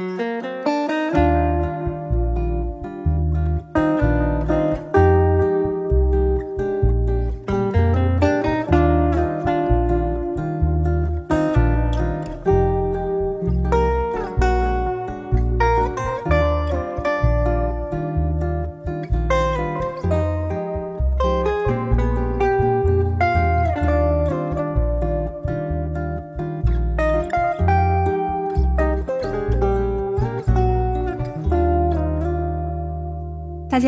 大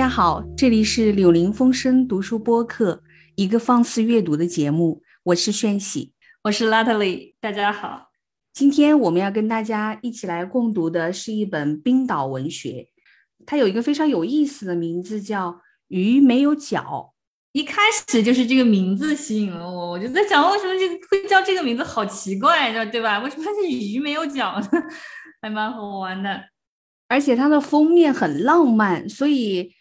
家好，这里是柳林风声读书播客，一个放肆阅读的节目。我是炫喜，我是 Lately。大家好，今天我们要跟大家一起来共读的是一本冰岛文学，它有一个非常有意思的名字，叫《鱼没有脚》。一开始就是这个名字吸引了我，我就在想，为什么这个会叫这个名字，好奇怪，对吧？为什么是鱼没有脚呢？还蛮好玩的，而且它的封面很浪漫，所以。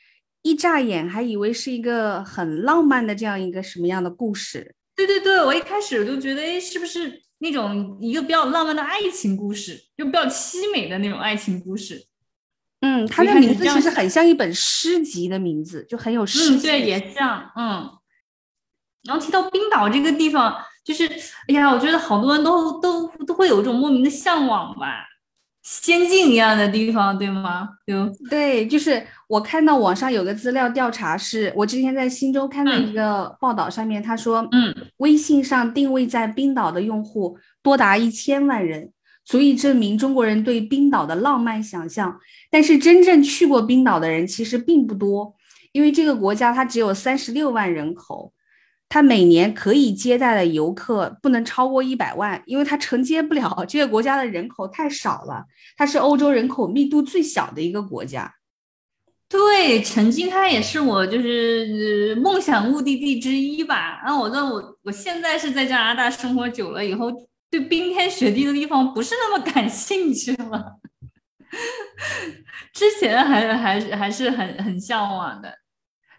一乍眼还以为是一个很浪漫的这样一个什么样的故事？对对对，我一开始就觉得，哎，是不是那种一个比较浪漫的爱情故事，就比较凄美的那种爱情故事？嗯，它的名字其实很像一本诗集的名字，就很有诗。嗯对，也像，嗯。然后提到冰岛这个地方，就是，哎呀，我觉得好多人都都都会有一种莫名的向往吧。仙境一样的地方，对吗？就对，就是我看到网上有个资料调查，是我之前在新周刊的一个报道上面，他说，嗯，微信上定位在冰岛的用户多达一千万人，足以证明中国人对冰岛的浪漫想象。但是真正去过冰岛的人其实并不多，因为这个国家它只有三十六万人口。它每年可以接待的游客不能超过一百万，因为它承接不了 这个国家的人口太少了。它是欧洲人口密度最小的一个国家。对，曾经它也是我就是梦想目的地之一吧。然后我说我我现在是在加拿大生活久了以后，对冰天雪地的地方不是那么感兴趣了。之前还还还是很很向往的。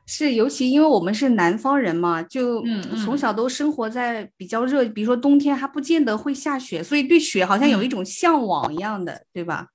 是，尤其因为我们是南方人嘛，就从小都生活在比较热，比如说冬天还不见得会下雪，所以对雪好像有一种向往一样的，对吧？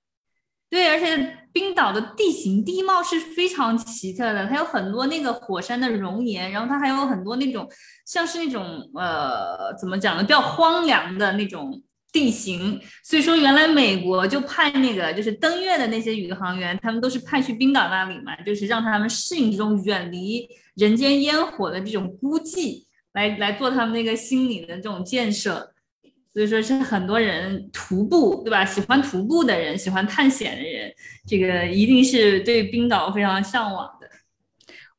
对，而且冰岛的地形地貌是非常奇特的，它有很多那个火山的熔岩，然后它还有很多那种像是那种呃，怎么讲呢，比较荒凉的那种。地形，所以说原来美国就派那个就是登月的那些宇航员，他们都是派去冰岛那里嘛，就是让他们适应这种远离人间烟火的这种孤寂，来来做他们那个心理的这种建设。所以说是很多人徒步，对吧？喜欢徒步的人，喜欢探险的人，这个一定是对冰岛非常向往的。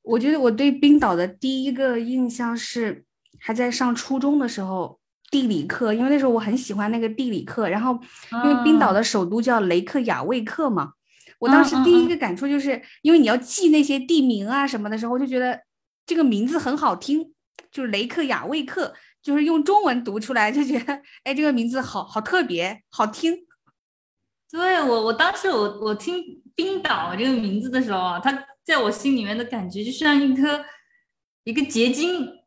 我觉得我对冰岛的第一个印象是还在上初中的时候。地理课，因为那时候我很喜欢那个地理课，然后因为冰岛的首都叫雷克雅未克嘛，我当时第一个感触就是，因为你要记那些地名啊什么的时候，我就觉得这个名字很好听，就是雷克雅未克，就是用中文读出来就觉得，哎，这个名字好好特别，好听。对我，我当时我我听冰岛这个名字的时候啊，它在我心里面的感觉就像一颗一个结晶。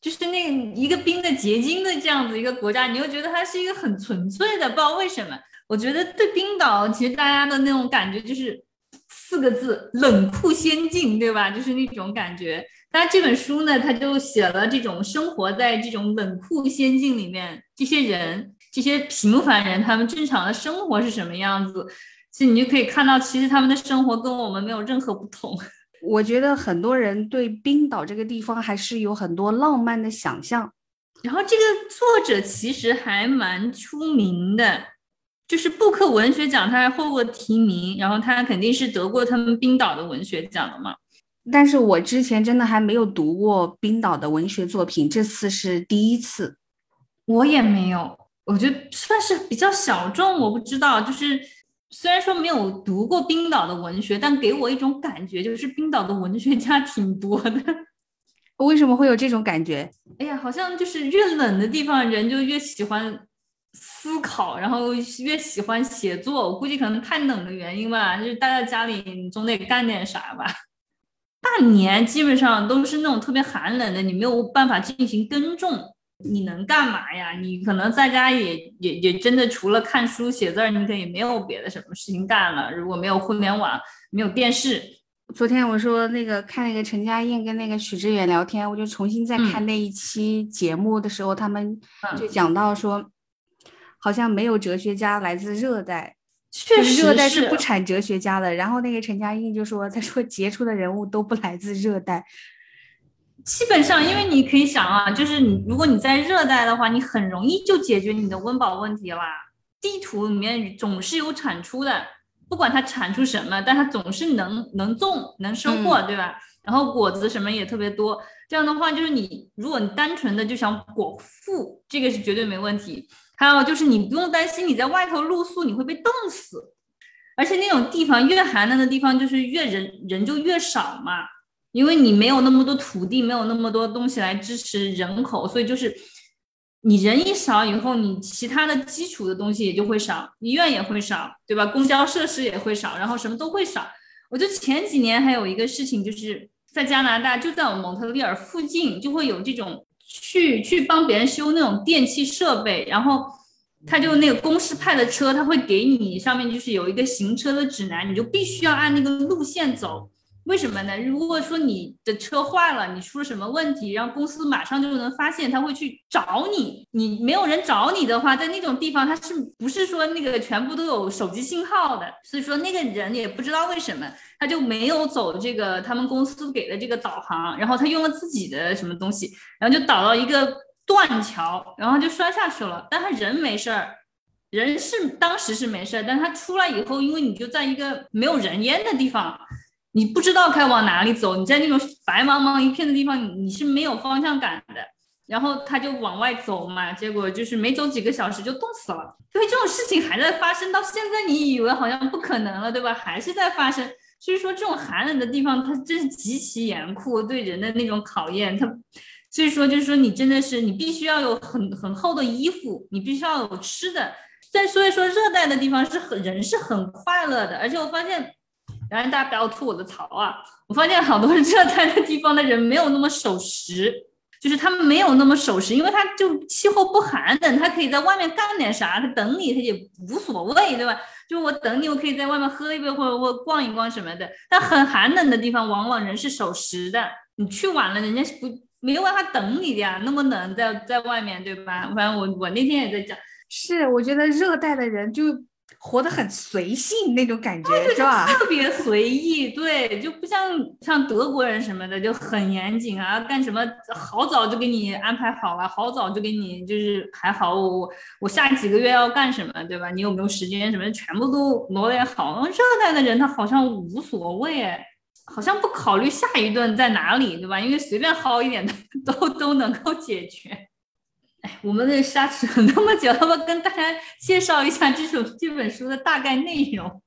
就是那一个冰的结晶的这样子一个国家，你又觉得它是一个很纯粹的，不知道为什么。我觉得对冰岛，其实大家的那种感觉就是四个字：冷酷仙境，对吧？就是那种感觉。当然这本书呢，他就写了这种生活在这种冷酷仙境里面，这些人，这些平凡人，他们正常的生活是什么样子。其实你就可以看到，其实他们的生活跟我们没有任何不同。我觉得很多人对冰岛这个地方还是有很多浪漫的想象。然后这个作者其实还蛮出名的，就是布克文学奖他还获过提名，然后他肯定是得过他们冰岛的文学奖的嘛。但是我之前真的还没有读过冰岛的文学作品，这次是第一次。我也没有，我觉得算是比较小众，我不知道，就是。虽然说没有读过冰岛的文学，但给我一种感觉，就是冰岛的文学家挺多的。为什么会有这种感觉？哎呀，好像就是越冷的地方，人就越喜欢思考，然后越喜欢写作。我估计可能太冷的原因吧，就是待在家里，你总得干点啥吧。大年基本上都是那种特别寒冷的，你没有办法进行耕种，你能干嘛呀？你可能在家也也也真的除了看书写字儿，你可以没有别的什么事情干了。如果没有互联网，没有电视，昨天我说那个看那个陈嘉映跟那个许知远聊天，我就重新再看那一期节目的时候，他们就讲到说，好像没有哲学家来自热带，确实热带是不产哲学家的。然后那个陈嘉映就说，他说杰出的人物都不来自热带。基本上，因为你可以想啊，就是你如果你在热带的话，你很容易就解决你的温饱问题啦。地图里面总是有产出的，不管它产出什么，但它总是能能种能收获，对吧？然后果子什么也特别多。这样的话，就是你如果你单纯的就想果腹，这个是绝对没问题。还有就是你不用担心你在外头露宿你会被冻死，而且那种地方越寒冷的地方就是越人人就越少嘛。因为你没有那么多土地，没有那么多东西来支持人口，所以就是你人一少以后，你其他的基础的东西也就会少，医院也会少，对吧？公交设施也会少，然后什么都会少。我就前几年还有一个事情，就是在加拿大，就在我们蒙特利尔附近，就会有这种去去帮别人修那种电器设备，然后他就那个公司派的车，他会给你上面就是有一个行车的指南，你就必须要按那个路线走。为什么呢？如果说你的车坏了，你出了什么问题，然后公司马上就能发现，他会去找你。你没有人找你的话，在那种地方，他是不是说那个全部都有手机信号的？所以说那个人也不知道为什么，他就没有走这个他们公司给的这个导航，然后他用了自己的什么东西，然后就导到一个断桥，然后就摔下去了。但他人没事儿，人是当时是没事儿，但他出来以后，因为你就在一个没有人烟的地方。你不知道该往哪里走，你在那种白茫茫一片的地方，你你是没有方向感的。然后他就往外走嘛，结果就是没走几个小时就冻死了。所以这种事情还在发生，到现在你以为好像不可能了，对吧？还是在发生。所以说这种寒冷的地方，它真是极其严酷，对人的那种考验。它所以说就是说你真的是你必须要有很很厚的衣服，你必须要有吃的。再所以说热带的地方是很人是很快乐的，而且我发现。然后大家不要吐我的槽啊！我发现好多热带的地方的人没有那么守时，就是他们没有那么守时，因为他就气候不寒冷，他可以在外面干点啥，他等你他也无所谓，对吧？就我等你，我可以在外面喝一杯或者或逛一逛什么的。但很寒冷的地方，往往人是守时的，你去晚了，人家是不没有办法等你的呀，那么冷在在外面，对吧？反正我我那天也在讲，是我觉得热带的人就。活得很随性那种感觉，是吧？特别随意，对，就不像像德国人什么的就很严谨啊，干什么好早就给你安排好了，好早就给你就是排好我我下几个月要干什么，对吧？你有没有时间什么，全部都罗列好。热带的人他好像无所谓，哎，好像不考虑下一顿在哪里，对吧？因为随便薅一点的 都都能够解决。哎，我们的沙扯那么久，要不跟大家介绍一下这首这本书的大概内容？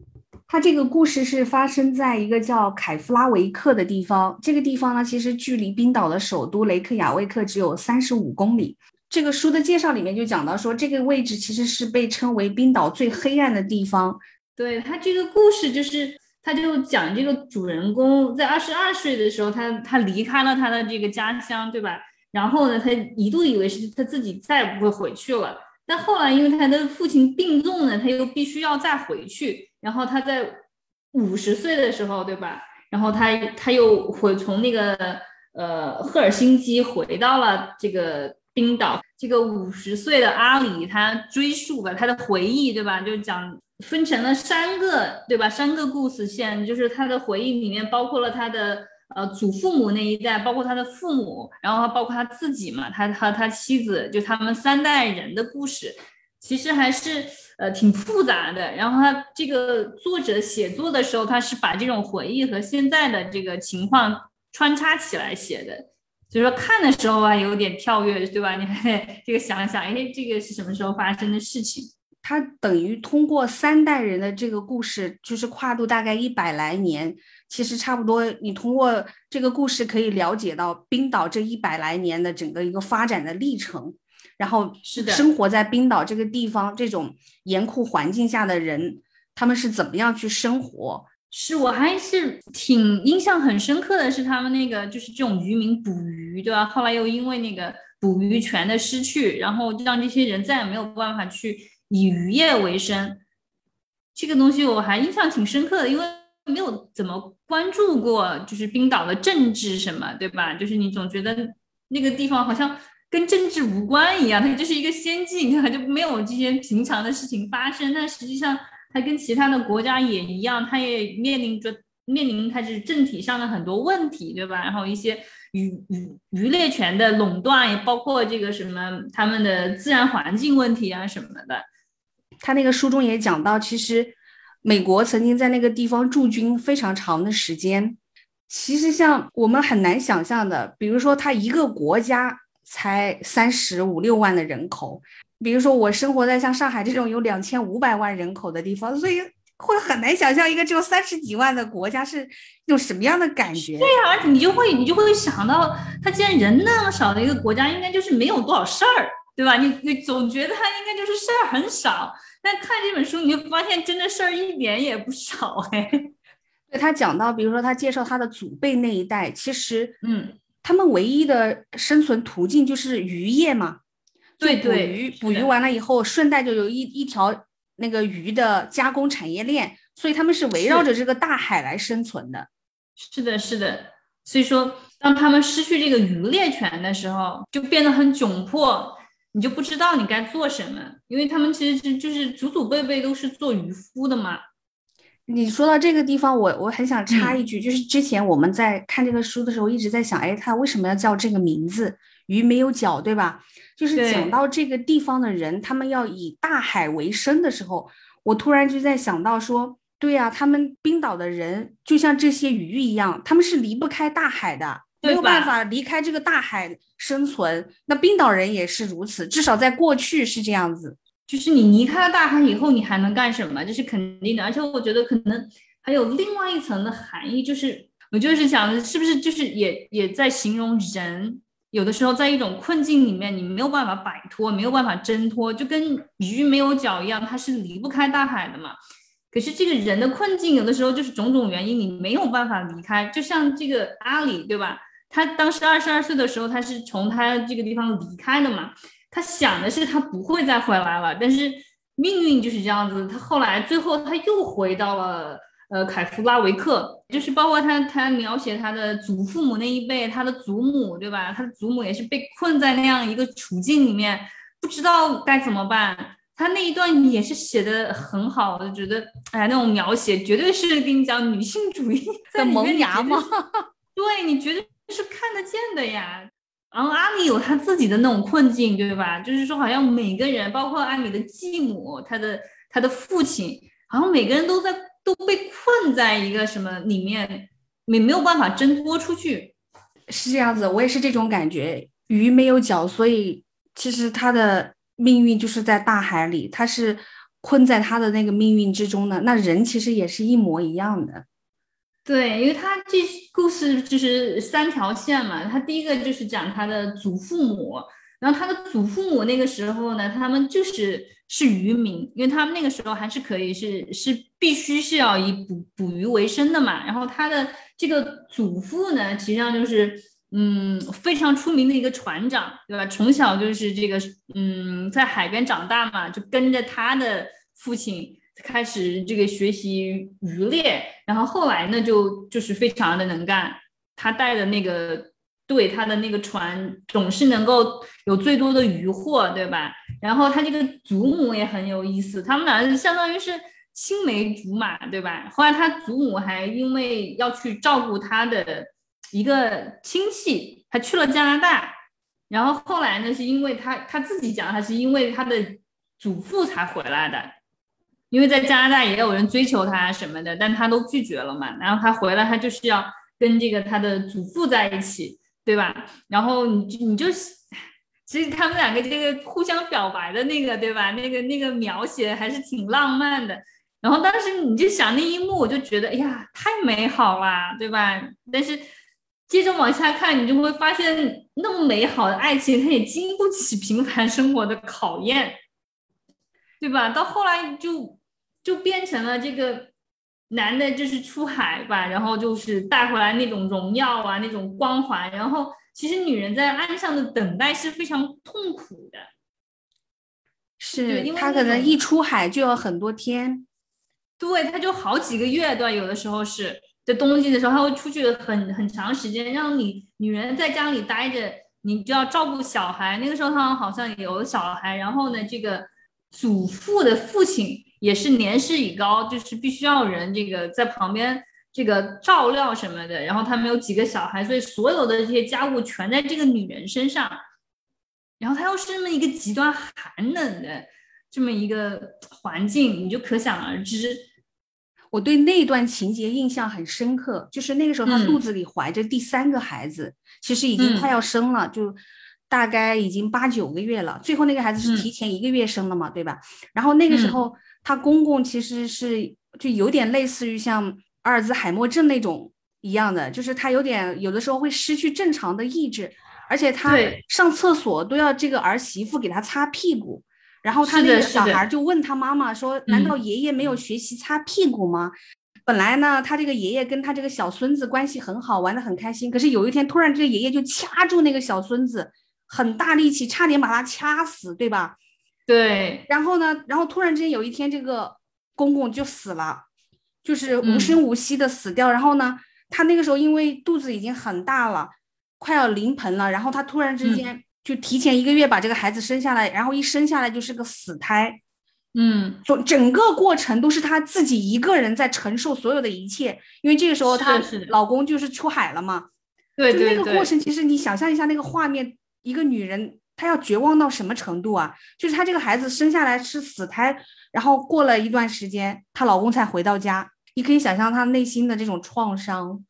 它这个故事是发生在一个叫凯夫拉维克的地方。这个地方呢，其实距离冰岛的首都雷克雅未克只有三十五公里。这个书的介绍里面就讲到说，这个位置其实是被称为冰岛最黑暗的地方。对他这个故事，就是他就讲这个主人公在二十二岁的时候，他他离开了他的这个家乡，对吧？然后呢，他一度以为是他自己再也不会回去了。但后来，因为他的父亲病重呢，他又必须要再回去。然后他在五十岁的时候，对吧？然后他他又回从那个呃赫尔辛基回到了这个冰岛。这个五十岁的阿里，他追溯吧他的回忆，对吧？就讲分成了三个，对吧？三个故事线，就是他的回忆里面包括了他的。呃，祖父母那一代，包括他的父母，然后包括他自己嘛，他和他妻子，就他们三代人的故事，其实还是呃挺复杂的。然后他这个作者写作的时候，他是把这种回忆和现在的这个情况穿插起来写的，所以说看的时候啊有点跳跃，对吧？你还 这个想想，哎，这个是什么时候发生的事情？他等于通过三代人的这个故事，就是跨度大概一百来年。其实差不多，你通过这个故事可以了解到冰岛这一百来年的整个一个发展的历程，然后是的，生活在冰岛这个地方这种严酷环境下的人，他们是怎么样去生活？是我还是挺印象很深刻的是他们那个就是这种渔民捕鱼，对吧？后来又因为那个捕鱼权的失去，然后让这些人再也没有办法去以渔业为生。这个东西我还印象挺深刻的，因为没有怎么关注过，就是冰岛的政治什么，对吧？就是你总觉得那个地方好像跟政治无关一样，它就是一个仙境，它就没有这些平常的事情发生。但实际上，它跟其他的国家也一样，它也面临着面临它是政体上的很多问题，对吧？然后一些渔渔渔猎权的垄断，也包括这个什么他们的自然环境问题啊什么的。他那个书中也讲到，其实美国曾经在那个地方驻军非常长的时间。其实像我们很难想象的，比如说他一个国家才三十五六万的人口，比如说我生活在像上海这种有两千五百万人口的地方，所以会很难想象一个只有三十几万的国家是一种什么样的感觉。对呀，而且你就会你就会想到，他既然人那么少的一个国家，应该就是没有多少事儿，对吧？你你总觉得他应该就是事儿很少。但看这本书，你就发现真的事儿一点也不少哎。对他讲到，比如说他介绍他的祖辈那一代，其实，嗯，他们唯一的生存途径就是渔业嘛。对捕鱼，捕鱼完了以后，顺带就有一一条那个鱼的加工产业链，所以他们是围绕着这个大海来生存的。是的，是的。所以说，当他们失去这个渔猎权的时候，就变得很窘迫。你就不知道你该做什么，因为他们其实是就是祖祖辈辈都是做渔夫的嘛。你说到这个地方，我我很想插一句，就是之前我们在看这个书的时候，一直在想，哎，他为什么要叫这个名字？鱼没有脚，对吧？就是讲到这个地方的人，他们要以大海为生的时候，我突然就在想到说，对呀，他们冰岛的人就像这些鱼一样，他们是离不开大海的。没有办法离开这个大海生存，那冰岛人也是如此，至少在过去是这样子。就是你离开了大海以后，你还能干什么？这是肯定的。而且我觉得可能还有另外一层的含义，就是我就是想，是不是就是也也在形容人有的时候在一种困境里面，你没有办法摆脱，没有办法挣脱，就跟鱼没有脚一样，它是离不开大海的嘛。可是这个人的困境，有的时候就是种种原因，你没有办法离开。就像这个阿里，对吧？他当时二十二岁的时候，他是从他这个地方离开的嘛？他想的是他不会再回来了，但是命运就是这样子。他后来最后他又回到了呃凯夫拉维克，就是包括他他描写他的祖父母那一辈，他的祖母对吧？他的祖母也是被困在那样一个处境里面，不知道该怎么办。他那一段也是写的很好，我就觉得哎，那种描写绝对是跟你讲女性主义 的萌芽嘛？对，你觉得？是看得见的呀，然后阿里有他自己的那种困境，对吧？就是说，好像每个人，包括阿里的继母，他的他的父亲，好像每个人都在都被困在一个什么里面，没没有办法挣脱出去，是这样子。我也是这种感觉。鱼没有脚，所以其实他的命运就是在大海里，他是困在他的那个命运之中的。那人其实也是一模一样的。对，因为他这故事就是三条线嘛。他第一个就是讲他的祖父母，然后他的祖父母那个时候呢，他们就是是渔民，因为他们那个时候还是可以是是必须是要以捕捕鱼为生的嘛。然后他的这个祖父呢，实际上就是嗯非常出名的一个船长，对吧？从小就是这个嗯在海边长大嘛，就跟着他的父亲。开始这个学习渔猎，然后后来呢，就就是非常的能干。他带的那个队，他的那个船总是能够有最多的渔获，对吧？然后他这个祖母也很有意思，他们俩相当于是青梅竹马，对吧？后来他祖母还因为要去照顾他的一个亲戚，还去了加拿大。然后后来呢，是因为他他自己讲，他是因为他的祖父才回来的。因为在加拿大也有人追求他什么的，但他都拒绝了嘛。然后他回来，他就是要跟这个他的祖父在一起，对吧？然后你你就，其实他们两个这个互相表白的那个，对吧？那个那个描写还是挺浪漫的。然后当时你就想那一幕，我就觉得，哎呀，太美好了，对吧？但是接着往下看，你就会发现，那么美好的爱情，它也经不起平凡生活的考验，对吧？到后来就。就变成了这个男的，就是出海吧，然后就是带回来那种荣耀啊，那种光环，然后其实女人在岸上的等待是非常痛苦的。是，因为他可能一出海就要很多天。对，他就好几个月，对，有的时候是在冬季的时候，他会出去很很长时间，让你女人在家里待着，你就要照顾小孩。那个时候她好像有小孩，然后呢，这个祖父的父亲也是年事已高，就是必须要人这个在旁边。这个照料什么的，然后他们有几个小孩，所以所有的这些家务全在这个女人身上。然后她又是这么一个极端寒冷的这么一个环境，你就可想而知。我对那段情节印象很深刻，就是那个时候她肚子里怀着第三个孩子，其实已经快要生了，就大概已经八九个月了。最后那个孩子是提前一个月生的嘛，对吧？然后那个时候她公公其实是就有点类似于像。阿尔兹海默症那种一样的，就是他有点有的时候会失去正常的意志，而且他上厕所都要这个儿媳妇给他擦屁股，然后他那个小孩就问他妈妈说：“难道爷爷没有学习擦屁股吗？”本来呢，他这个爷爷跟他这个小孙子关系很好，玩的很开心。可是有一天突然这个爷爷就掐住那个小孙子，很大力气，差点把他掐死，对吧？对。然后呢，然后突然之间有一天这个公公就死了。就是无声无息的死掉，然后呢，他那个时候因为肚子已经很大了，快要临盆了，然后他突然之间就提前一个月把这个孩子生下来，然后一生下来就是个死胎，嗯，整整个过程都是她自己一个人在承受所有的一切，因为这个时候她老公就是出海了嘛，对对，那个过程其实你想象一下那个画面，一个女人她要绝望到什么程度啊？就是她这个孩子生下来是死胎。然后过了一段时间，她老公才回到家。你可以想象她内心的这种创伤。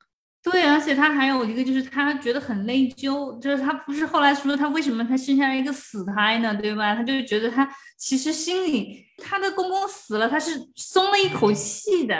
对，而且她还有一个，就是她觉得很内疚。就是她不是后来说她为什么她生下来一个死胎呢？对吧？她就觉得她其实心里她的公公死了，她是松了一口气的。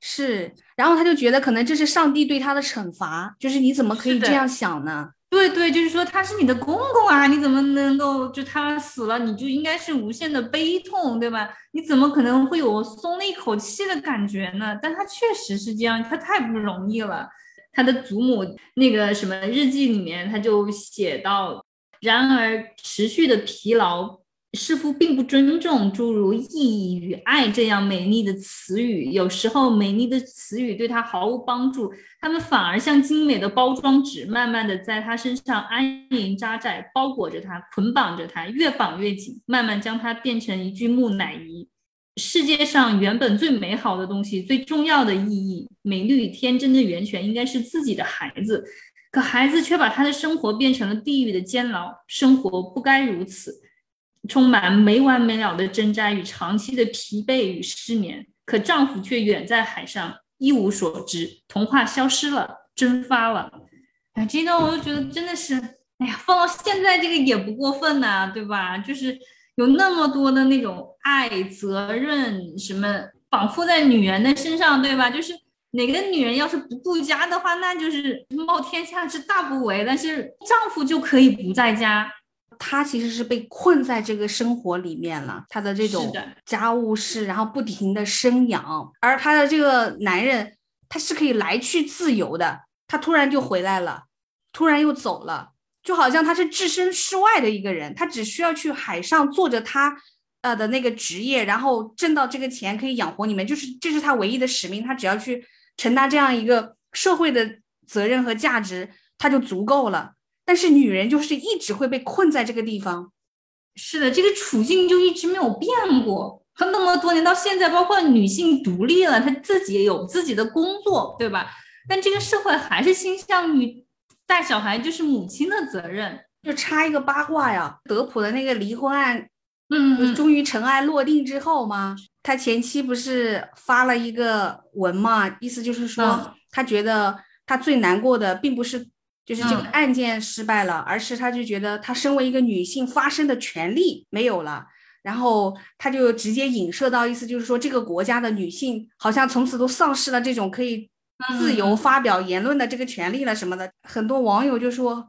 是，然后她就觉得可能这是上帝对她的惩罚。就是你怎么可以这样想呢？对对，就是说他是你的公公啊，你怎么能够就他死了，你就应该是无限的悲痛，对吧？你怎么可能会有松了一口气的感觉呢？但他确实是这样，他太不容易了。他的祖母那个什么日记里面，他就写到，然而持续的疲劳。似乎并不尊重诸如意义与爱这样美丽的词语，有时候美丽的词语对他毫无帮助，他们反而像精美的包装纸，慢慢的在他身上安营扎寨，包裹着他，捆绑着他，越绑越紧，慢慢将他变成一具木乃伊。世界上原本最美好的东西，最重要的意义，美丽与天真的源泉，应该是自己的孩子，可孩子却把他的生活变成了地狱的监牢，生活不该如此。充满没完没了的挣扎与长期的疲惫与失眠，可丈夫却远在海上，一无所知。童话消失了，蒸发了。哎，这段我就觉得真的是，哎呀，放到现在这个也不过分呐，对吧？就是有那么多的那种爱、责任什么绑缚在女人的身上，对吧？就是哪个女人要是不顾家的话，那就是冒天下之大不韪。但是丈夫就可以不在家。她其实是被困在这个生活里面了，他的这种家务事，然后不停的生养，而他的这个男人，他是可以来去自由的，他突然就回来了，突然又走了，就好像他是置身事外的一个人，他只需要去海上做着他呃的那个职业，然后挣到这个钱可以养活你们，就是这是他唯一的使命，他只要去承担这样一个社会的责任和价值，他就足够了。但是女人就是一直会被困在这个地方，是的，这个处境就一直没有变过，她那么多年到现在，包括女性独立了，她自己有自己的工作，对吧？但这个社会还是倾向于带小孩就是母亲的责任。就插一个八卦呀，德普的那个离婚案，嗯，终于尘埃落定之后吗？他前妻不是发了一个文嘛，意思就是说，他觉得他最难过的并不是。就是这个案件失败了，而是他就觉得他身为一个女性发声的权利没有了，然后他就直接影射到意思就是说这个国家的女性好像从此都丧失了这种可以自由发表言论的这个权利了什么的。很多网友就说，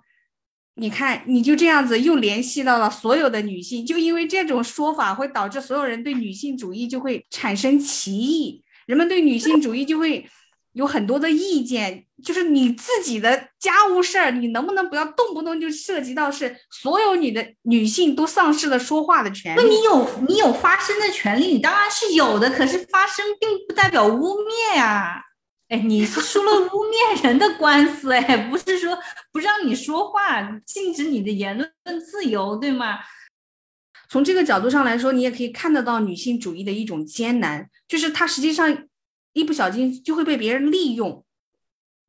你看你就这样子又联系到了所有的女性，就因为这种说法会导致所有人对女性主义就会产生歧义，人们对女性主义就会。有很多的意见，就是你自己的家务事儿，你能不能不要动不动就涉及到是所有你的女性都丧失了说话的权利？那你有你有发声的权利，你当然是有的，可是发声并不代表污蔑呀。哎，你是输了污蔑人的官司，哎，不是说不让你说话，禁止你的言论自由，对吗？从这个角度上来说，你也可以看得到女性主义的一种艰难，就是它实际上一不小心就会被别人利用。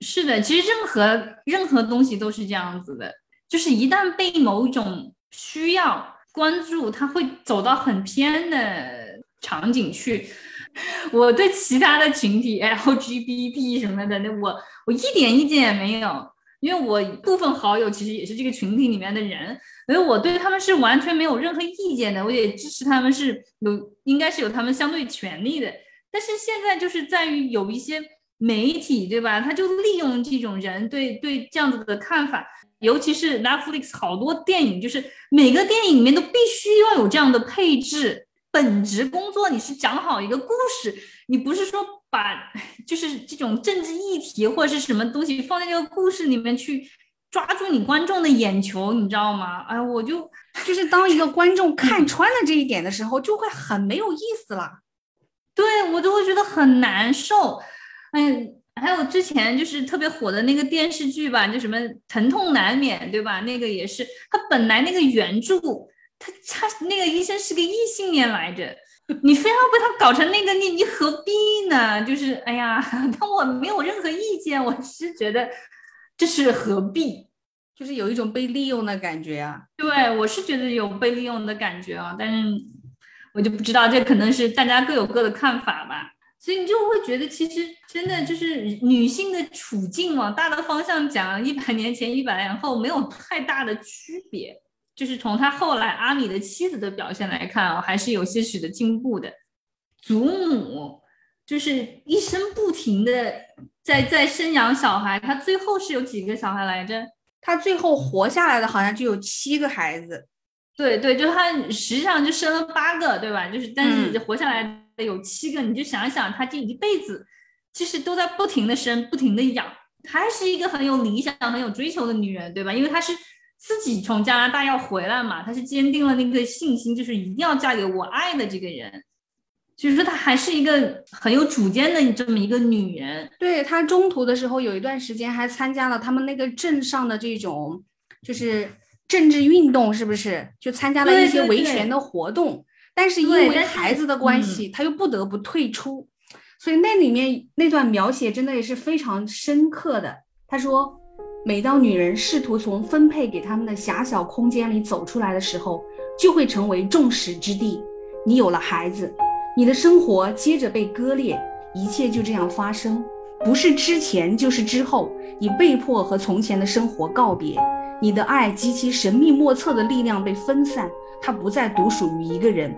是的，其实任何任何东西都是这样子的，就是一旦被某种需要关注，它会走到很偏的场景去。我对其他的群体 LGBT 什么的，那我我一点意见也没有，因为我部分好友其实也是这个群体里面的人，所以我对他们是完全没有任何意见的，我也支持他们是有应该是有他们相对权利的。但是现在就是在于有一些媒体，对吧？他就利用这种人对对这样子的看法，尤其是 Netflix 好多电影，就是每个电影里面都必须要有这样的配置。本职工作你是讲好一个故事，你不是说把就是这种政治议题或者是什么东西放在这个故事里面去抓住你观众的眼球，你知道吗？哎，我就就是当一个观众看穿了这一点的时候，就会很没有意思了。对我就会觉得很难受。哎，还有之前就是特别火的那个电视剧吧，就什么《疼痛难免》，对吧？那个也是，他本来那个原著。他他那个医生是个异性恋来着，你非要被他搞成那个，你你何必呢？就是哎呀，但我没有任何意见，我是觉得这是何必，就是有一种被利用的感觉啊。对，我是觉得有被利用的感觉啊，但是我就不知道，这可能是大家各有各的看法吧。所以你就会觉得，其实真的就是女性的处境往大的方向讲，一百年前、一百年后没有太大的区别。就是从他后来阿米的妻子的表现来看啊，还是有些许的进步的。祖母就是一生不停的在在生养小孩，他最后是有几个小孩来着？他最后活下来的好像就有七个孩子。对对，就他实际上就生了八个，对吧？就是但是活下来的有七个，你就想想，他这一辈子其实都在不停的生，不停的养。她是一个很有理想、很有追求的女人，对吧？因为她是。自己从加拿大要回来嘛，她是坚定了那个信心，就是一定要嫁给我爱的这个人。就是说，她还是一个很有主见的这么一个女人。对她中途的时候，有一段时间还参加了他们那个镇上的这种，就是政治运动，是不是？就参加了一些维权的活动。但是因为孩子的关系，他又不得不退出。所以那里面那段描写真的也是非常深刻的。他说。每当女人试图从分配给他们的狭小空间里走出来的时候，就会成为众矢之的。你有了孩子，你的生活接着被割裂，一切就这样发生，不是之前就是之后，你被迫和从前的生活告别。你的爱及其神秘莫测的力量被分散，它不再独属于一个人。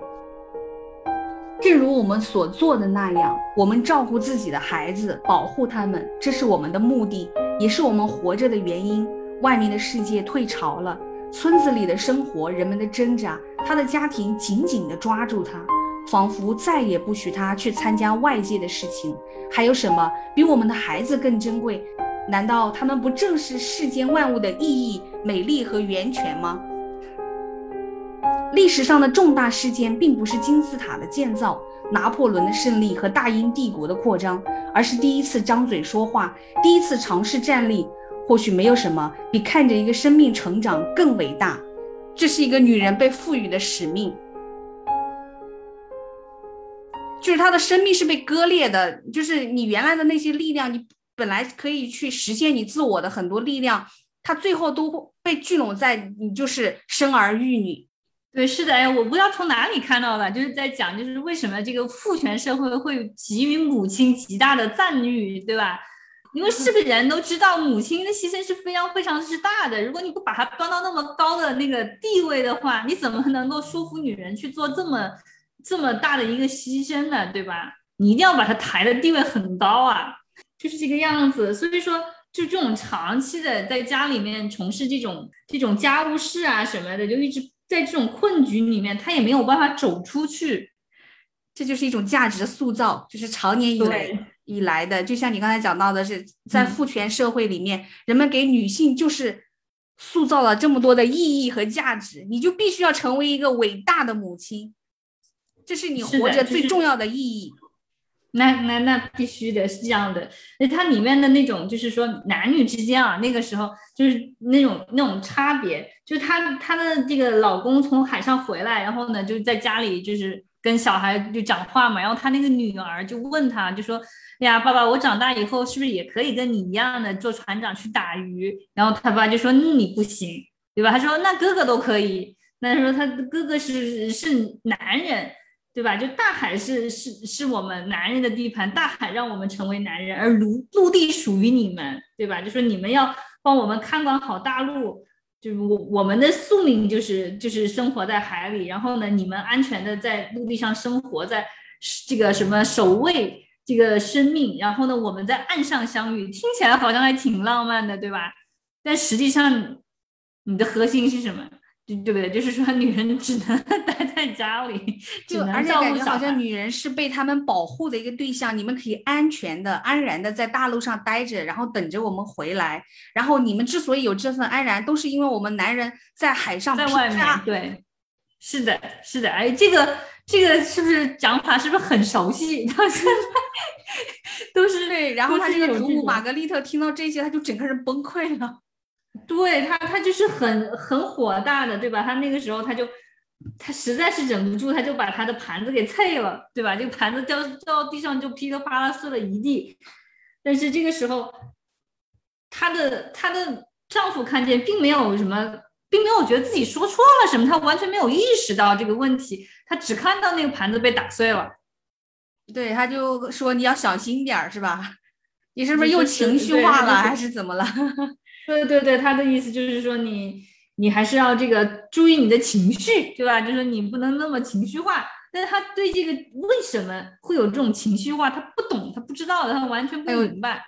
正如我们所做的那样，我们照顾自己的孩子，保护他们，这是我们的目的。也是我们活着的原因。外面的世界退潮了，村子里的生活，人们的挣扎，他的家庭紧紧地抓住他，仿佛再也不许他去参加外界的事情。还有什么比我们的孩子更珍贵？难道他们不正是世间万物的意义、美丽和源泉吗？历史上的重大事件，并不是金字塔的建造。拿破仑的胜利和大英帝国的扩张，而是第一次张嘴说话，第一次尝试站立。或许没有什么比看着一个生命成长更伟大。这是一个女人被赋予的使命，就是她的生命是被割裂的，就是你原来的那些力量，你本来可以去实现你自我的很多力量，它最后都会被聚拢在你就是生儿育女。对，是的，哎，我不知道从哪里看到的，就是在讲，就是为什么这个父权社会会给予母亲极大的赞誉，对吧？因为是个人都知道，母亲的牺牲是非常非常之大的。如果你不把她端到那么高的那个地位的话，你怎么能够说服女人去做这么这么大的一个牺牲呢？对吧？你一定要把她抬的地位很高啊，就是这个样子。所以说，就这种长期的在家里面从事这种这种家务事啊什么的，就一直。在这种困局里面，他也没有办法走出去，这就是一种价值的塑造，就是常年以来以来的，就像你刚才讲到的，是在父权社会里面，人们给女性就是塑造了这么多的意义和价值，你就必须要成为一个伟大的母亲，这是你活着最重要的意义。那那那必须的是这样的，那它里面的那种就是说男女之间啊，那个时候就是那种那种差别，就她她的这个老公从海上回来，然后呢就在家里就是跟小孩就讲话嘛，然后他那个女儿就问他就说，哎呀爸爸，我长大以后是不是也可以跟你一样的做船长去打鱼？然后他爸就说你不行，对吧？他说那哥哥都可以，那说他哥哥是是男人。对吧？就大海是是是我们男人的地盘，大海让我们成为男人，而陆陆地属于你们，对吧？就说你们要帮我们看管好大陆，就是我我们的宿命就是就是生活在海里，然后呢，你们安全的在陆地上生活在这个什么守卫这个生命，然后呢，我们在岸上相遇，听起来好像还挺浪漫的，对吧？但实际上，你的核心是什么？对对不对？就是说，女人只能 待在家里，就而且感觉好像女人是被他们保护的一个对象。你们可以安全的、安然的在大陆上待着，然后等着我们回来。然后你们之所以有这份安然，都是因为我们男人在海上在外面。对，是的，是的。哎，这个这个是不是讲法是不是很熟悉？到现在都是对。然后他这个祖母玛格丽特听到这些，他就整个人崩溃了。对他，他就是很很火大的，对吧？他那个时候他就，他实在是忍不住，他就把他的盘子给碎了，对吧？这个盘子掉掉到地上就噼里啪啦碎了一地。但是这个时候，她的她的丈夫看见，并没有什么，并没有觉得自己说错了什么，他完全没有意识到这个问题，他只看到那个盘子被打碎了。对，他就说你要小心点儿，是吧？你是不是又情绪化了，还是怎么了？对对对，他的意思就是说你你还是要这个注意你的情绪，对吧？就是你不能那么情绪化。但是他对这个为什么会有这种情绪化，他不懂，他不知道的，他完全不明白。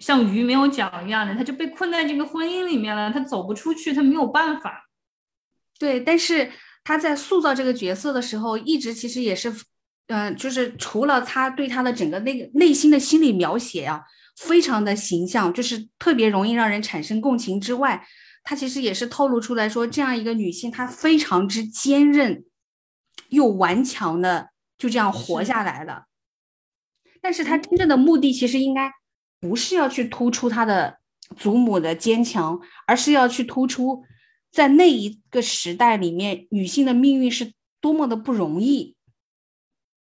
像鱼没有脚一样的，他就被困在这个婚姻里面了，他走不出去，他没有办法。对，但是他在塑造这个角色的时候，一直其实也是，嗯，就是除了他对他的整个那个内心的心理描写啊。非常的形象，就是特别容易让人产生共情之外，她其实也是透露出来说，这样一个女性，她非常之坚韧又顽强的就这样活下来了。但是她真正的目的其实应该不是要去突出她的祖母的坚强，而是要去突出在那一个时代里面女性的命运是多么的不容易。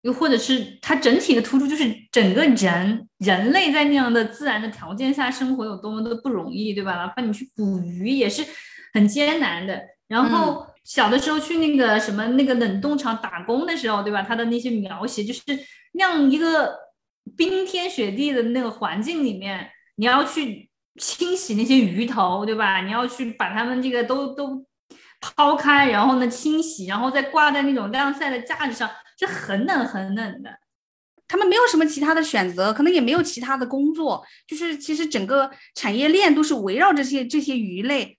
又或者是它整体的突出，就是整个人人类在那样的自然的条件下生活有多么的不容易，对吧？哪怕你去捕鱼也是很艰难的。然后小的时候去那个什么那个冷冻厂打工的时候，对吧？他的那些描写就是那样一个冰天雪地的那个环境里面，你要去清洗那些鱼头，对吧？你要去把它们这个都都抛开，然后呢清洗，然后再挂在那种晾晒的架子上。是很冷很冷的，他们没有什么其他的选择，可能也没有其他的工作，就是其实整个产业链都是围绕这些这些鱼类。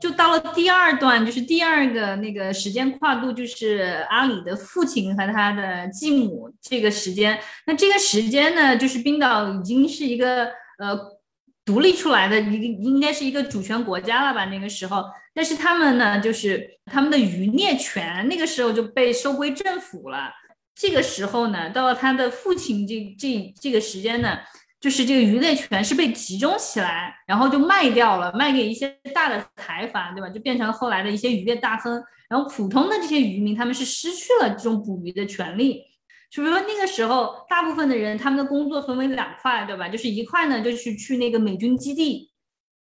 就到了第二段，就是第二个那个时间跨度，就是阿里的父亲和他的继母这个时间。那这个时间呢，就是冰岛已经是一个呃。独立出来的一个应该是一个主权国家了吧？那个时候，但是他们呢，就是他们的渔猎权那个时候就被收归政府了。这个时候呢，到了他的父亲这这这个时间呢，就是这个渔猎权是被集中起来，然后就卖掉了，卖给一些大的财阀，对吧？就变成了后来的一些渔业大亨。然后普通的这些渔民，他们是失去了这种捕鱼的权利。就比如说那个时候，大部分的人他们的工作分为两块，对吧？就是一块呢，就是去那个美军基地，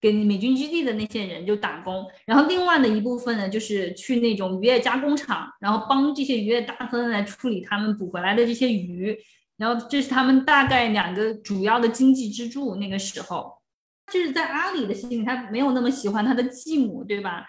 给美军基地的那些人就打工；然后另外的一部分呢，就是去那种渔业加工厂，然后帮这些渔业大亨来处理他们捕回来的这些鱼。然后这是他们大概两个主要的经济支柱。那个时候，就是在阿里的心里，他没有那么喜欢他的继母，对吧？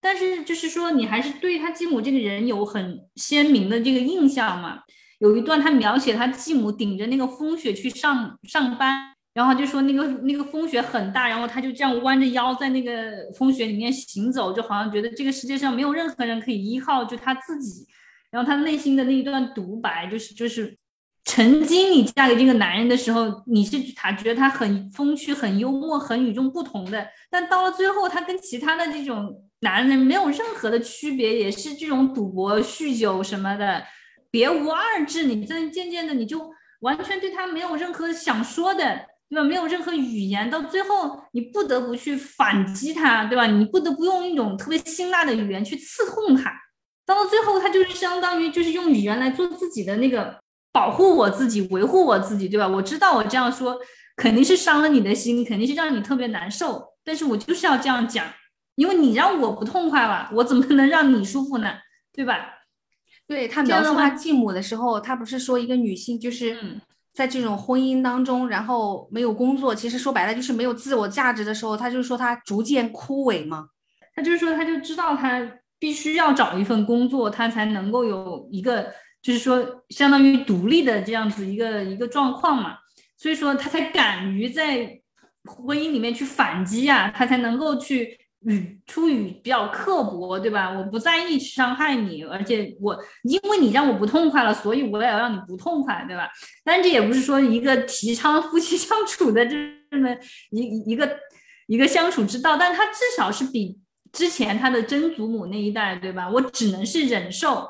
但是就是说，你还是对他继母这个人有很鲜明的这个印象嘛？有一段他描写他继母顶着那个风雪去上上班，然后就说那个那个风雪很大，然后他就这样弯着腰在那个风雪里面行走，就好像觉得这个世界上没有任何人可以依靠，就他自己。然后他内心的那一段独白就是就是曾经你嫁给这个男人的时候，你是他觉得他很风趣、很幽默、很与众不同的，但到了最后，他跟其他的这种男人没有任何的区别，也是这种赌博、酗酒什么的，别无二致。你渐渐渐的，你就完全对他没有任何想说的，对吧？没有任何语言，到最后你不得不去反击他，对吧？你不得不用一种特别辛辣的语言去刺痛他，到了最后，他就是相当于就是用语言来做自己的那个。保护我自己，维护我自己，对吧？我知道我这样说肯定是伤了你的心，肯定是让你特别难受。但是我就是要这样讲，因为你让我不痛快了，我怎么能让你舒服呢？对吧？对他描述他继母的时候，他不是说一个女性就是在这种婚姻当中，然后没有工作，其实说白了就是没有自我价值的时候，他就说他逐渐枯萎嘛。他就是说，他就知道他必须要找一份工作，他才能够有一个。就是说，相当于独立的这样子一个一个状况嘛，所以说他才敢于在婚姻里面去反击啊，他才能够去语出语比较刻薄，对吧？我不在意伤害你，而且我因为你让我不痛快了，所以我也要让你不痛快，对吧？但这也不是说一个提倡夫妻相处的这么一一个一个相处之道，但他至少是比之前他的曾祖母那一代，对吧？我只能是忍受。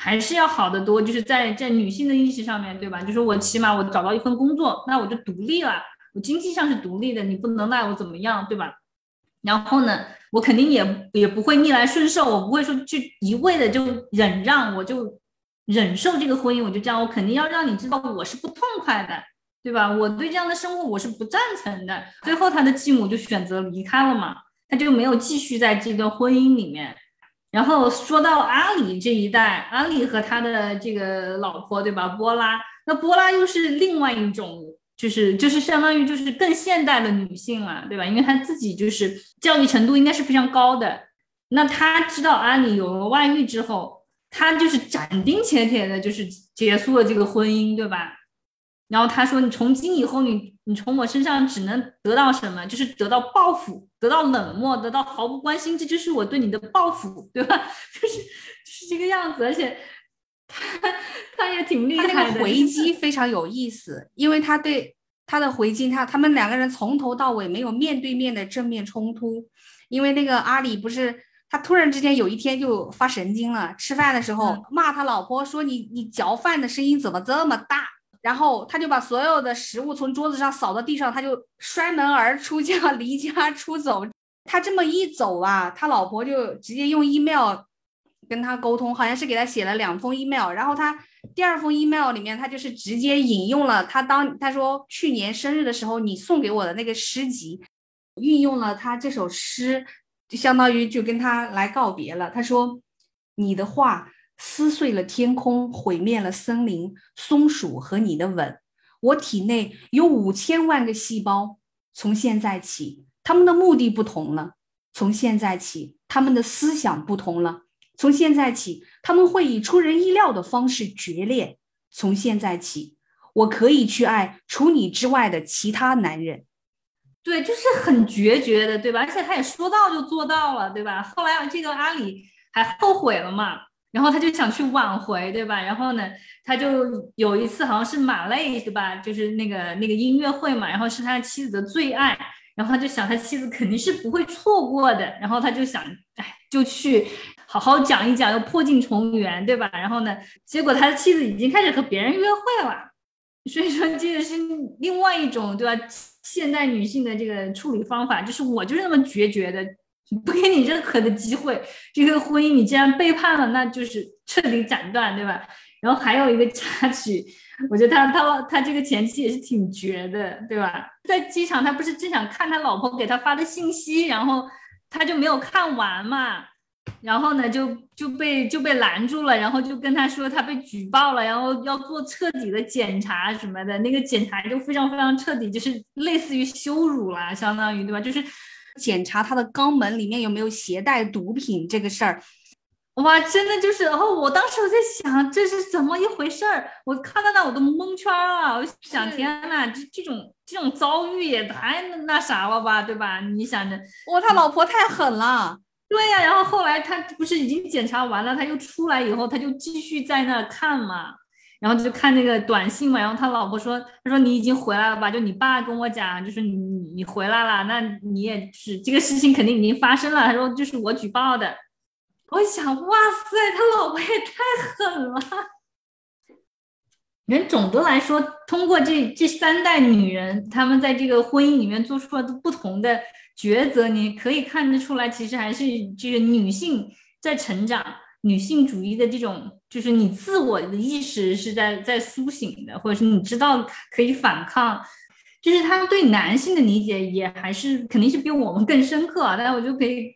还是要好得多，就是在在女性的意识上面对吧？就是我起码我找到一份工作，那我就独立了，我经济上是独立的，你不能赖我怎么样，对吧？然后呢，我肯定也也不会逆来顺受，我不会说去一味的就忍让，我就忍受这个婚姻，我就这样，我肯定要让你知道我是不痛快的，对吧？我对这样的生活我是不赞成的。最后他的继母就选择离开了嘛，他就没有继续在这段婚姻里面。然后说到阿里这一代，阿里和他的这个老婆，对吧？波拉，那波拉又是另外一种，就是就是相当于就是更现代的女性了，对吧？因为她自己就是教育程度应该是非常高的。那她知道阿里有了外遇之后，她就是斩钉截铁的，就是结束了这个婚姻，对吧？然后她说：“你从今以后，你你从我身上只能得到什么？就是得到报复，得到冷漠，得到毫不关心，这就是我对你的报复，对吧？就是就是这个样子。而且他 他也挺厉害的。他那个回击非常有意思，因为他对他的回击，他他们两个人从头到尾没有面对面的正面冲突。因为那个阿里不是他突然之间有一天就发神经了，吃饭的时候骂他老婆说：你你嚼饭的声音怎么这么大？”然后他就把所有的食物从桌子上扫到地上，他就摔门而出，就要离家出走。他这么一走啊，他老婆就直接用 email 跟他沟通，好像是给他写了两封 email。然后他第二封 email 里面，他就是直接引用了他当他说去年生日的时候你送给我的那个诗集，运用了他这首诗，就相当于就跟他来告别了。他说你的话。撕碎了天空，毁灭了森林。松鼠和你的吻，我体内有五千万个细胞。从现在起，他们的目的不同了。从现在起，他们的思想不同了。从现在起，他们会以出人意料的方式决裂。从现在起，我可以去爱除你之外的其他男人。对，就是很决绝的，对吧？而且他也说到就做到了，对吧？后来这个阿里还后悔了嘛？然后他就想去挽回，对吧？然后呢，他就有一次好像是马累，对吧？就是那个那个音乐会嘛，然后是他妻子的最爱，然后他就想他妻子肯定是不会错过的，然后他就想，哎，就去好好讲一讲，要破镜重圆，对吧？然后呢，结果他的妻子已经开始和别人约会了，所以说这个是另外一种，对吧？现代女性的这个处理方法，就是我就是那么决绝的。不给你任何的机会，这个婚姻你既然背叛了，那就是彻底斩断，对吧？然后还有一个插曲，我觉得他他他这个前妻也是挺绝的，对吧？在机场，他不是正想看他老婆给他发的信息，然后他就没有看完嘛，然后呢就就被就被拦住了，然后就跟他说他被举报了，然后要做彻底的检查什么的，那个检查就非常非常彻底，就是类似于羞辱啦，相当于对吧？就是。检查他的肛门里面有没有携带毒品这个事儿，哇，真的就是，然后我当时我在想这是怎么一回事儿，我看到那我都蒙圈了，我想天呐，这这种这种遭遇也太那啥了吧，对吧？你想着，哇，他老婆太狠了，对呀，然后后来他不是已经检查完了，他又出来以后，他就继续在那看嘛，然后就看那个短信嘛，然后他老婆说，他说你已经回来了吧？就你爸跟我讲，就是你你回来了，那你也是这个事情肯定已经发生了。他说就是我举报的。我想，哇塞，他老婆也太狠了。人总的来说，通过这这三代女人，她们在这个婚姻里面做出了不同的抉择，你可以看得出来，其实还是这个女性在成长，女性主义的这种，就是你自我的意识是在在苏醒的，或者是你知道可以反抗，就是他对男性的理解也还是肯定是比我们更深刻，但我就可以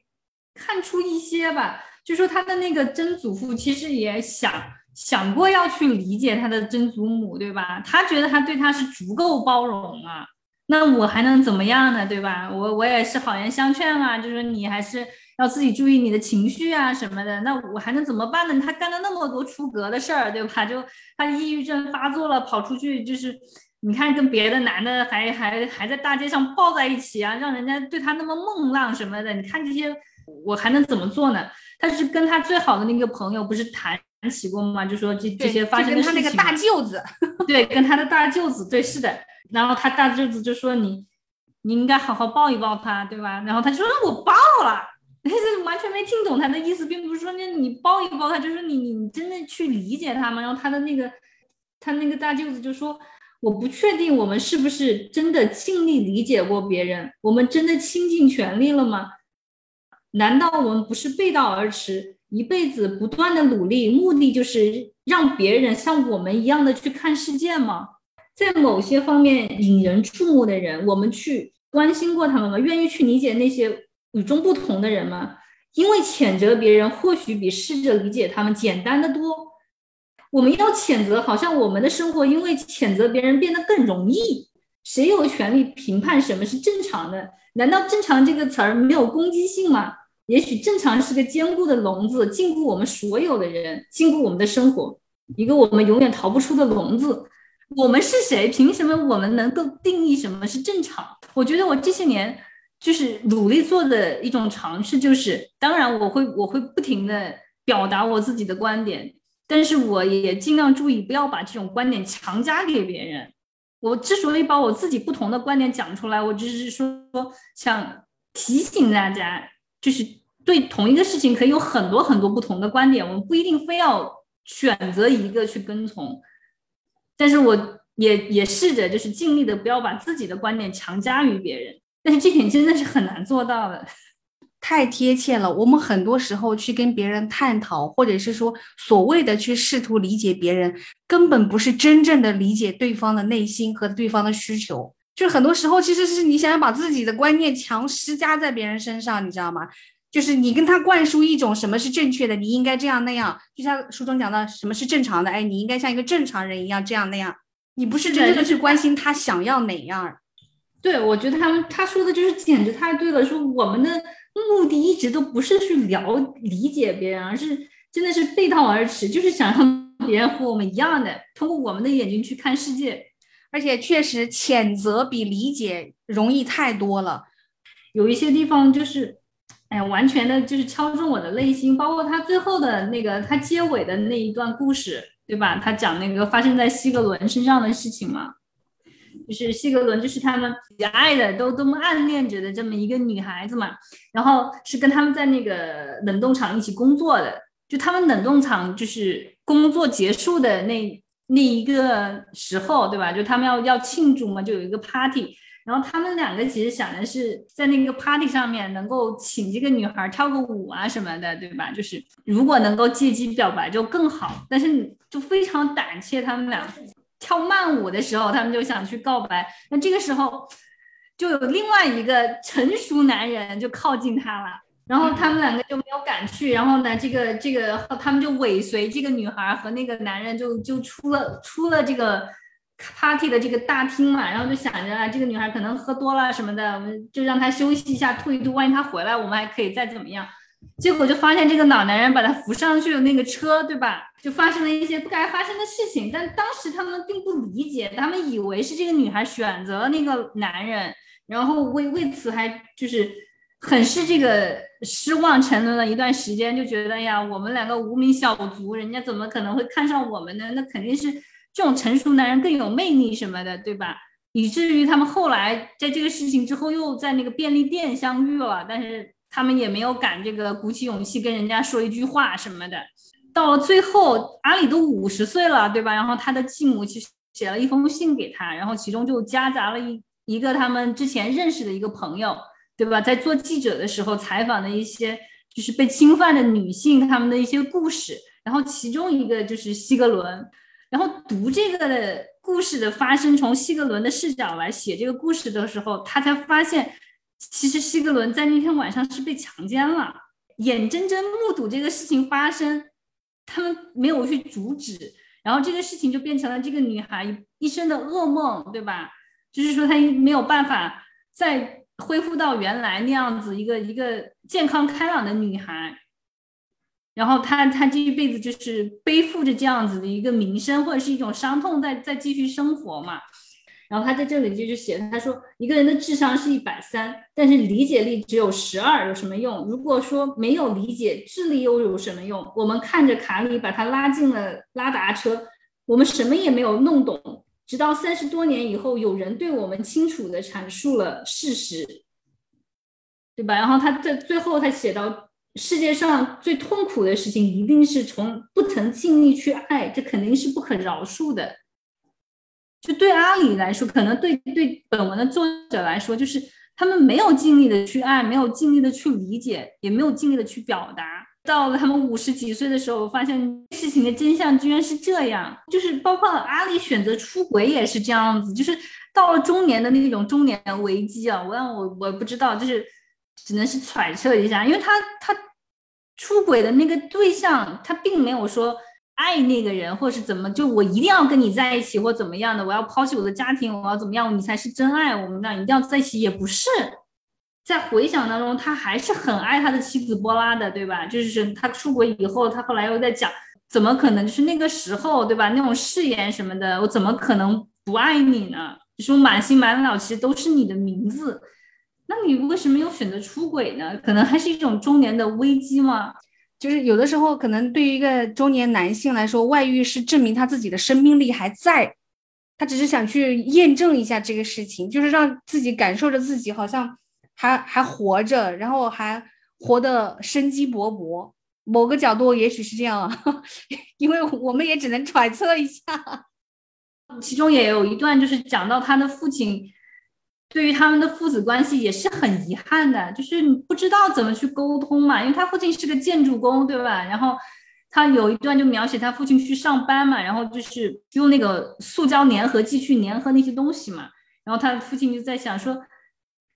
看出一些吧，就说他的那个曾祖父其实也想。想过要去理解他的曾祖母，对吧？他觉得他对他是足够包容啊，那我还能怎么样呢，对吧？我我也是好言相劝啊，就是你还是要自己注意你的情绪啊什么的。那我还能怎么办呢？他干了那么多出格的事儿，对吧？就他抑郁症发作了，跑出去就是你看跟别的男的还还还在大街上抱在一起啊，让人家对他那么梦浪什么的。你看这些，我还能怎么做呢？他是跟他最好的那个朋友不是谈。起过吗？就说这这些发生的事情，跟他那个大舅子，对，跟他的大舅子，对，是的。然后他大舅子就说你，你应该好好抱一抱他，对吧？然后他就说我抱了，但是完全没听懂他的意思，并不是说那你抱一抱他，就是你你真的去理解他吗？然后他的那个他那个大舅子就说，我不确定我们是不是真的尽力理解过别人，我们真的倾尽全力了吗？难道我们不是背道而驰？一辈子不断的努力，目的就是让别人像我们一样的去看世界吗？在某些方面引人注目的人，我们去关心过他们吗？愿意去理解那些与众不同的人吗？因为谴责别人或许比试着理解他们简单的多。我们要谴责，好像我们的生活因为谴责别人变得更容易。谁有权利评判什么是正常的？难道“正常”这个词儿没有攻击性吗？也许正常是个坚固的笼子，禁锢我们所有的人，禁锢我们的生活，一个我们永远逃不出的笼子。我们是谁？凭什么我们能够定义什么是正常？我觉得我这些年就是努力做的一种尝试，就是当然我会我会不停的表达我自己的观点，但是我也尽量注意不要把这种观点强加给别人。我之所以把我自己不同的观点讲出来，我只是说想提醒大家。就是对同一个事情可以有很多很多不同的观点，我们不一定非要选择一个去跟从，但是我也也试着就是尽力的不要把自己的观点强加于别人，但是这点真的是很难做到的，太贴切了。我们很多时候去跟别人探讨，或者是说所谓的去试图理解别人，根本不是真正的理解对方的内心和对方的需求。就很多时候，其实是你想要把自己的观念强施加在别人身上，你知道吗？就是你跟他灌输一种什么是正确的，你应该这样那样，就像书中讲到什么是正常的，哎，你应该像一个正常人一样这样那样，你不是真正的去关心他想要哪样。对，我觉得他们他说的就是简直太对了，说我们的目的一直都不是去了理解别人，而是真的是背道而驰，就是想让别人和我们一样的，通过我们的眼睛去看世界。而且确实，谴责比理解容易太多了。有一些地方就是，哎呀，完全的就是敲中我的内心。包括他最后的那个，他结尾的那一段故事，对吧？他讲那个发生在希格伦身上的事情嘛，就是希格伦就是他们喜爱的，都都暗恋着的这么一个女孩子嘛。然后是跟他们在那个冷冻厂一起工作的，就他们冷冻厂就是工作结束的那。那一个时候，对吧？就他们要要庆祝嘛，就有一个 party，然后他们两个其实想的是在那个 party 上面能够请这个女孩跳个舞啊什么的，对吧？就是如果能够借机表白就更好，但是就非常胆怯。他们俩跳慢舞的时候，他们就想去告白，那这个时候就有另外一个成熟男人就靠近他了。然后他们两个就没有敢去，然后呢，这个这个他们就尾随这个女孩和那个男人就就出了出了这个 party 的这个大厅嘛，然后就想着啊，这个女孩可能喝多了什么的，我们就让她休息一下，吐一吐，万一她回来，我们还可以再怎么样。结果就发现这个老男人把她扶上去了那个车，对吧？就发生了一些不该发生的事情，但当时他们并不理解，他们以为是这个女孩选择了那个男人，然后为为此还就是很是这个。失望沉沦了一段时间，就觉得呀，我们两个无名小卒，人家怎么可能会看上我们呢？那肯定是这种成熟男人更有魅力什么的，对吧？以至于他们后来在这个事情之后又在那个便利店相遇了，但是他们也没有敢这个鼓起勇气跟人家说一句话什么的。到了最后，阿里都五十岁了，对吧？然后他的继母其实写了一封信给他，然后其中就夹杂了一一个他们之前认识的一个朋友，对吧？在做记者的时候采访的一些就是被侵犯的女性他们的一些故事，然后其中一个就是西格伦。然后读这个的故事的发生，从西格伦的视角来写这个故事的时候，他才发现，其实西格伦在那天晚上是被强奸了，眼睁睁目睹这个事情发生，他们没有去阻止，然后这个事情就变成了这个女孩一生的噩梦，对吧？就是说她没有办法再恢复到原来那样子一个一个健康开朗的女孩。然后他他这一辈子就是背负着这样子的一个名声或者是一种伤痛在在继续生活嘛。然后他在这里就是写，他说一个人的智商是一百三，但是理解力只有十二，有什么用？如果说没有理解，智力又有什么用？我们看着卡里把他拉进了拉达车，我们什么也没有弄懂，直到三十多年以后，有人对我们清楚的阐述了事实，对吧？然后他在最后他写到。世界上最痛苦的事情，一定是从不曾尽力去爱，这肯定是不可饶恕的。就对阿里来说，可能对对本文的作者来说，就是他们没有尽力的去爱，没有尽力的去理解，也没有尽力的去表达。到了他们五十几岁的时候，发现事情的真相居然是这样。就是包括阿里选择出轨也是这样子，就是到了中年的那种中年危机啊，我让我我不知道，就是。只能是揣测一下，因为他他出轨的那个对象，他并没有说爱那个人，或是怎么，就我一定要跟你在一起，或怎么样的，我要抛弃我的家庭，我要怎么样，你才是真爱，我们俩一定要在一起，也不是。在回想当中，他还是很爱他的妻子波拉的，对吧？就是他出轨以后，他后来又在讲，怎么可能？就是那个时候，对吧？那种誓言什么的，我怎么可能不爱你呢？就是满心满脑其实都是你的名字。那你为什么又选择出轨呢？可能还是一种中年的危机吗？就是有的时候，可能对于一个中年男性来说，外遇是证明他自己的生命力还在，他只是想去验证一下这个事情，就是让自己感受着自己好像还还活着，然后还活得生机勃勃。某个角度也许是这样啊，因为我们也只能揣测一下。其中也有一段就是讲到他的父亲。对于他们的父子关系也是很遗憾的，就是你不知道怎么去沟通嘛。因为他父亲是个建筑工，对吧？然后他有一段就描写他父亲去上班嘛，然后就是用那个塑胶粘合剂去粘合那些东西嘛。然后他父亲就在想说，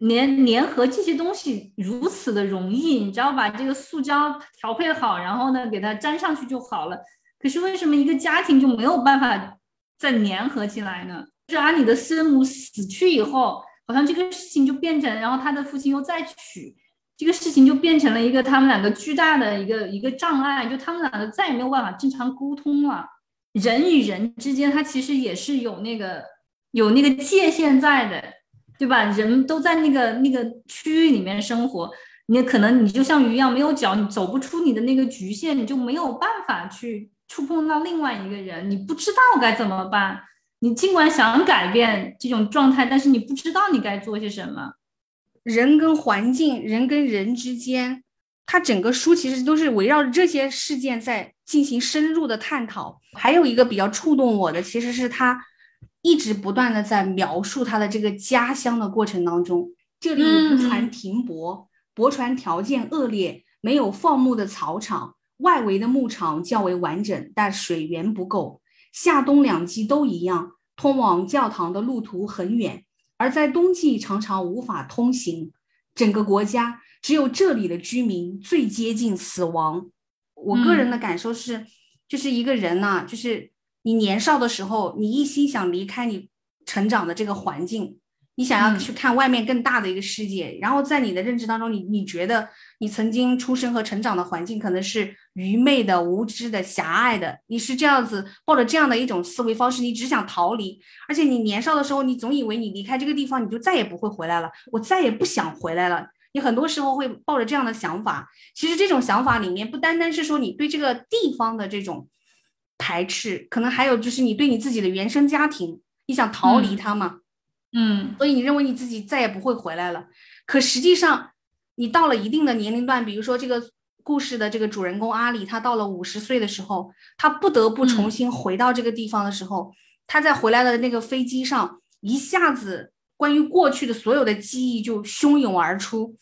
粘粘合这些东西如此的容易，你只要把这个塑胶调配好，然后呢给它粘上去就好了。可是为什么一个家庭就没有办法再粘合起来呢？是阿里的生母死去以后。好像这个事情就变成，然后他的父亲又再娶，这个事情就变成了一个他们两个巨大的一个一个障碍，就他们两个再也没有办法正常沟通了。人与人之间，他其实也是有那个有那个界限在的，对吧？人都在那个那个区域里面生活，你可能你就像鱼一样没有脚，你走不出你的那个局限，你就没有办法去触碰到另外一个人，你不知道该怎么办。你尽管想改变这种状态，但是你不知道你该做些什么。人跟环境、人跟人之间，它整个书其实都是围绕着这些事件在进行深入的探讨。还有一个比较触动我的，其实是他一直不断的在描述他的这个家乡的过程当中。这里渔船停泊，泊船条件恶劣，没有放牧的草场，外围的牧场较为完整，但水源不够。夏冬两季都一样，通往教堂的路途很远，而在冬季常常无法通行。整个国家只有这里的居民最接近死亡。我个人的感受是，就是一个人呐，就是你年少的时候，你一心想离开你成长的这个环境。你想要去看外面更大的一个世界，然后在你的认知当中，你你觉得你曾经出生和成长的环境可能是愚昧的、无知的、狭隘的，你是这样子抱着这样的一种思维方式，你只想逃离，而且你年少的时候，你总以为你离开这个地方，你就再也不会回来了，我再也不想回来了。你很多时候会抱着这样的想法，其实这种想法里面不单单是说你对这个地方的这种排斥，可能还有就是你对你自己的原生家庭，你想逃离它嘛，嗯，所以你认为你自己再也不会回来了。可实际上，你到了一定的年龄段，比如说这个故事的这个主人公阿里，他到了五十岁的时候，他不得不重新回到这个地方的时候，他在回来的那个飞机上，一下子关于过去的所有的记忆就汹涌而出。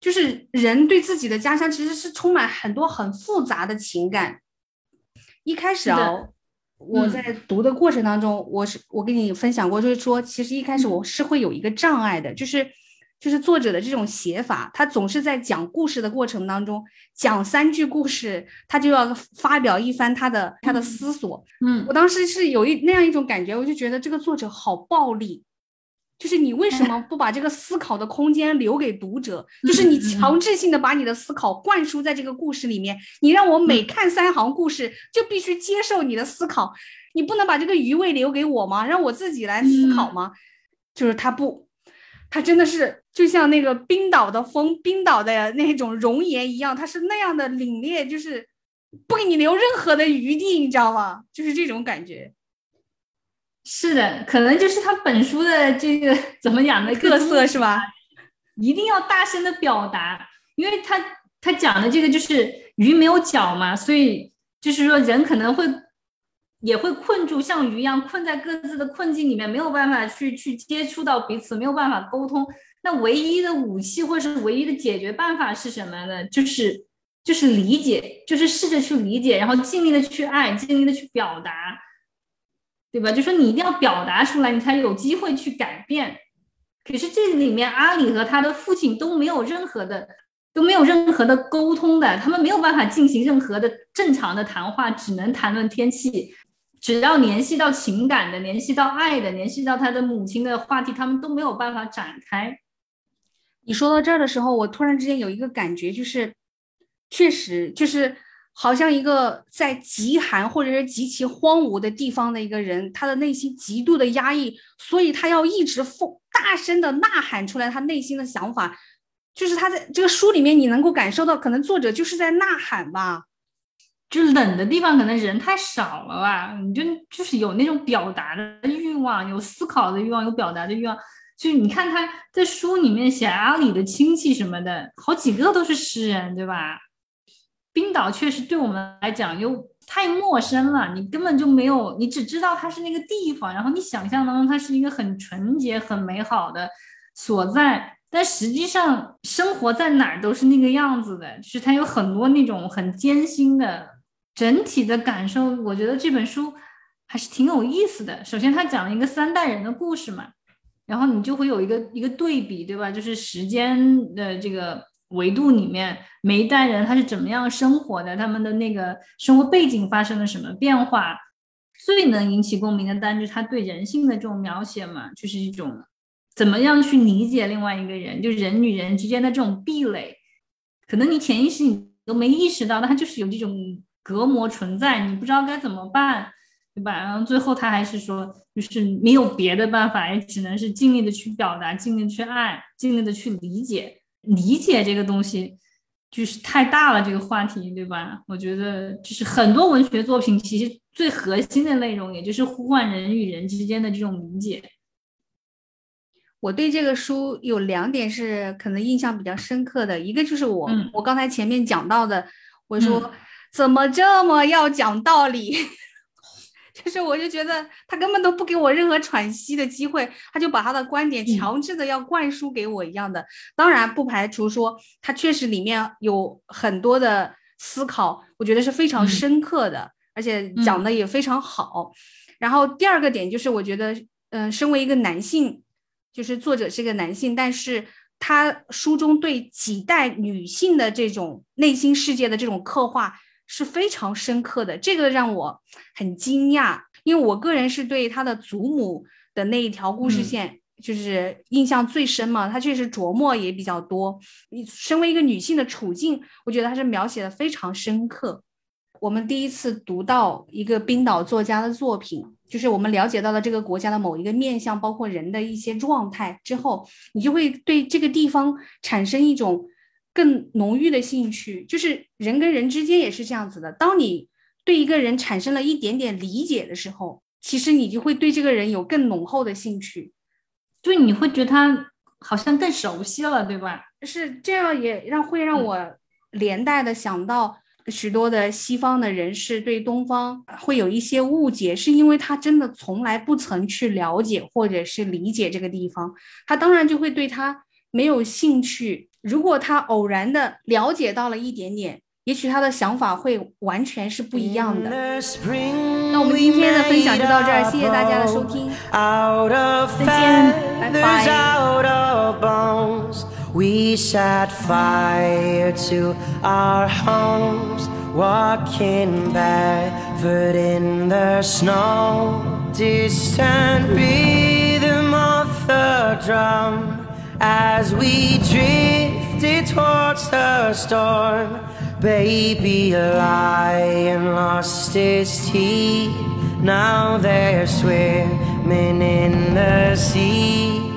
就是人对自己的家乡其实是充满很多很复杂的情感。一开始啊，我在读的过程当中，我是我跟你分享过，就是说，其实一开始我是会有一个障碍的，就是就是作者的这种写法，他总是在讲故事的过程当中，讲三句故事，他就要发表一番他的他的思索。嗯，我当时是有一那样一种感觉，我就觉得这个作者好暴力。就是你为什么不把这个思考的空间留给读者？就是你强制性的把你的思考灌输在这个故事里面，你让我每看三行故事就必须接受你的思考，你不能把这个余味留给我吗？让我自己来思考吗？就是他不，他真的是就像那个冰岛的风、冰岛的那种熔岩一样，他是那样的凛冽，就是不给你留任何的余地，你知道吗？就是这种感觉。是的，可能就是他本书的这个怎么讲的特色是吧？一定要大声的表达，因为他他讲的这个就是鱼没有脚嘛，所以就是说人可能会也会困住，像鱼一样困在各自的困境里面，没有办法去去接触到彼此，没有办法沟通。那唯一的武器或者是唯一的解决办法是什么呢？就是就是理解，就是试着去理解，然后尽力的去爱，尽力的去表达。对吧？就说你一定要表达出来，你才有机会去改变。可是这里面阿里和他的父亲都没有任何的都没有任何的沟通的，他们没有办法进行任何的正常的谈话，只能谈论天气。只要联系到情感的、联系到爱的、联系到他的母亲的话题，他们都没有办法展开。你说到这儿的时候，我突然之间有一个感觉，就是确实就是。好像一个在极寒或者是极其荒芜的地方的一个人，他的内心极度的压抑，所以他要一直疯大声的呐喊出来他内心的想法。就是他在这个书里面，你能够感受到，可能作者就是在呐喊吧。就冷的地方，可能人太少了吧，你就就是有那种表达的欲望，有思考的欲望，有表达的欲望。就你看他在书里面写阿里的亲戚什么的，好几个都是诗人，对吧？冰岛确实对我们来讲又太陌生了，你根本就没有，你只知道它是那个地方，然后你想象当中它是一个很纯洁、很美好的所在，但实际上生活在哪儿都是那个样子的，就是它有很多那种很艰辛的整体的感受。我觉得这本书还是挺有意思的。首先，它讲了一个三代人的故事嘛，然后你就会有一个一个对比，对吧？就是时间的这个。维度里面，每一代人他是怎么样生活的，他们的那个生活背景发生了什么变化，最能引起共鸣的，当然就是他对人性的这种描写嘛，就是一种怎么样去理解另外一个人，就人与人之间的这种壁垒，可能你潜意识你都没意识到，但他就是有这种隔膜存在，你不知道该怎么办，对吧？然后最后他还是说，就是没有别的办法，也只能是尽力的去表达，尽力去爱，尽力的去理解。理解这个东西就是太大了，这个话题，对吧？我觉得就是很多文学作品其实最核心的内容，也就是呼唤人与人之间的这种理解。我对这个书有两点是可能印象比较深刻的，一个就是我我刚才前面讲到的，我说怎么这么要讲道理。就是我就觉得他根本都不给我任何喘息的机会，他就把他的观点强制的要灌输给我一样的。当然不排除说他确实里面有很多的思考，我觉得是非常深刻的，而且讲的也非常好。然后第二个点就是，我觉得，嗯，身为一个男性，就是作者是个男性，但是他书中对几代女性的这种内心世界的这种刻画。是非常深刻的，这个让我很惊讶，因为我个人是对他的祖母的那一条故事线就是印象最深嘛，他确实琢磨也比较多。你身为一个女性的处境，我觉得他是描写的非常深刻。我们第一次读到一个冰岛作家的作品，就是我们了解到了这个国家的某一个面相，包括人的一些状态之后，你就会对这个地方产生一种。更浓郁的兴趣，就是人跟人之间也是这样子的。当你对一个人产生了一点点理解的时候，其实你就会对这个人有更浓厚的兴趣，就你会觉得他好像更熟悉了，对吧？是这样，也让会让我连带的想到许多的西方的人士对东方会有一些误解，是因为他真的从来不曾去了解或者是理解这个地方，他当然就会对他没有兴趣。如果他偶然的了解到了一点点。也许他的想法会完全是不一样的。那我们今天的分享就到这儿，谢谢大家的收听，再见，拜拜。We set fire to our homes, walking barefoot in the snow. Distant rhythm of the drum as we drifted towards the storm. Baby, a lion lost his teeth. Now they're swimming in the sea.